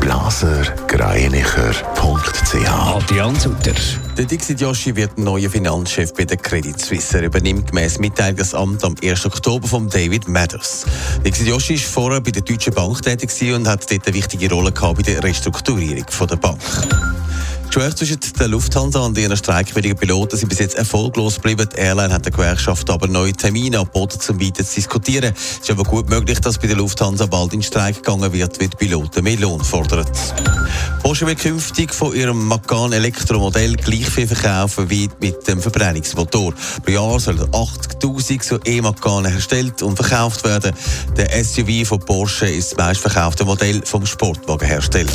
blasergreinicher.ch Adrian Sutter. Der Dixit Yoshi wird neuer Finanzchef bei der Credit Suisse. Er übernimmt gemäß Mitteilung das Amt am 1. Oktober von David Mathers. Dixit Yoshi war vorher bei der Deutschen Bank tätig und hat dort eine wichtige Rolle gehabt bei der Restrukturierung der Bank. Die Gespräche zwischen der Lufthansa und ihren streikwilligen Piloten sind bis jetzt erfolglos geblieben. Die Airline hat der Gewerkschaft aber neue Termine angeboten, um weiter zu diskutieren. Es ist aber gut möglich, dass bei der Lufthansa bald in Streik gegangen wird, weil die Piloten mehr Lohn fordern. Porsche will künftig von ihrem Macan Elektromodell gleich viel verkaufen wie mit dem Verbrennungsmotor. Pro Jahr sollen 80.000 so E-Macan hergestellt und verkauft werden. Der SUV von Porsche ist das meistverkaufte Modell vom Sportwagenhersteller.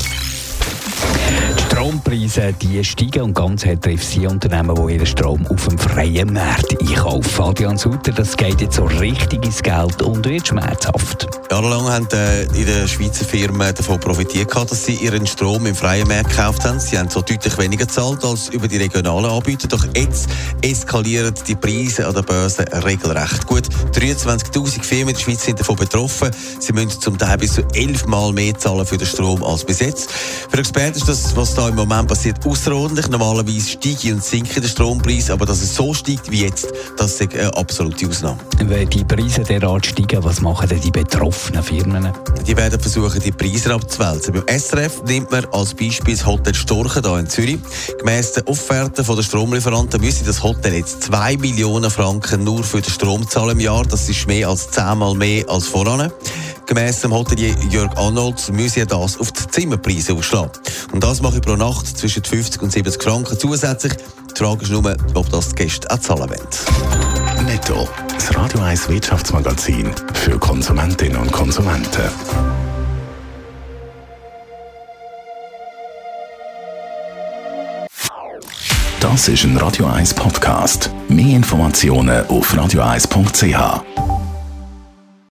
Die Strompreise die steigen und ganz hart trifft sie Unternehmen, die ihren Strom auf dem freien Markt einkaufen. Adrian Sutter, das geht jetzt so richtig ins Geld und wird schmerzhaft. Jahrelang haben äh, in den Schweizer Firmen davon profitiert, dass sie ihren Strom im freien Markt gekauft haben. Sie haben so deutlich weniger gezahlt als über die regionalen Anbieter. Doch jetzt eskalieren die Preise an der Börse regelrecht. Gut 23.000 Firmen in der Schweiz sind davon betroffen. Sie müssen zum Teil bis zu elfmal mehr zahlen für den Strom als bis jetzt. Für Experten ist das, was da im Moment passiert, außerordentlich. Normalerweise steigt und sinkt der Strompreis, aber dass es so steigt wie jetzt, das ist eine absolute Ausnahme. Wenn die Preise derart steigen, was machen denn die betroffenen Firmen? Die werden versuchen, die Preise abzuwälzen. Beim SRF nimmt man als Beispiel das Hotel Storchen hier in Zürich. Gemäss den Offerten der Stromlieferanten müsste das Hotel jetzt 2 Millionen Franken nur für den Strom zahlen im Jahr. Das ist mehr als zehnmal mehr als voran. Gemäss dem Hotelier Jörg Arnold müsse er das auf die Zimmerpreise ausschlagen. Und das mache ich pro Nacht zwischen 50 und 70 Franken zusätzlich. Die Frage ist nur, ob das die Gäste auch zahlen wollen. Netto. Das Radio 1 Wirtschaftsmagazin für Konsumentinnen und Konsumenten. Das ist ein Radio 1 Podcast. Mehr Informationen auf radio1.ch.